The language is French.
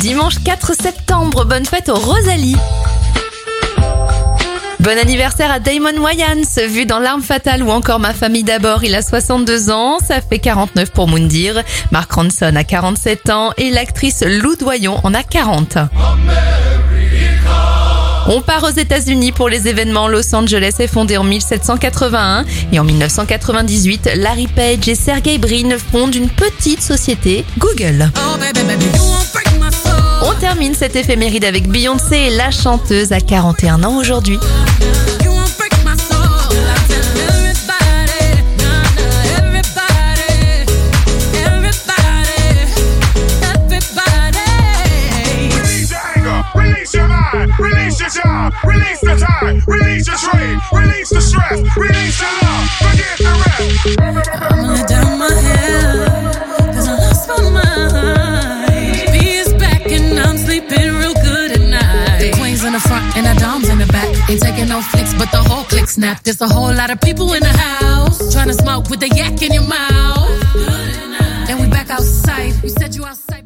Dimanche 4 septembre, bonne fête au Rosalie. Bon anniversaire à Damon Wayans, vu dans L'arme fatale ou encore Ma famille d'abord, il a 62 ans, ça fait 49 pour Moundir. Mark Ronson a 47 ans et l'actrice Lou Doyon en a 40. On part aux États-Unis pour les événements. Los Angeles est fondé en 1781 et en 1998, Larry Page et Sergey Brin fondent une petite société, Google. On termine cette éphéméride avec Beyoncé, la chanteuse à 41 ans aujourd'hui. Release your mind, release your job, release the time, release your trade, flicks, but the whole click snap. There's a whole lot of people in the house trying to smoke with the yak in your mouth. And we back outside. You said you outside.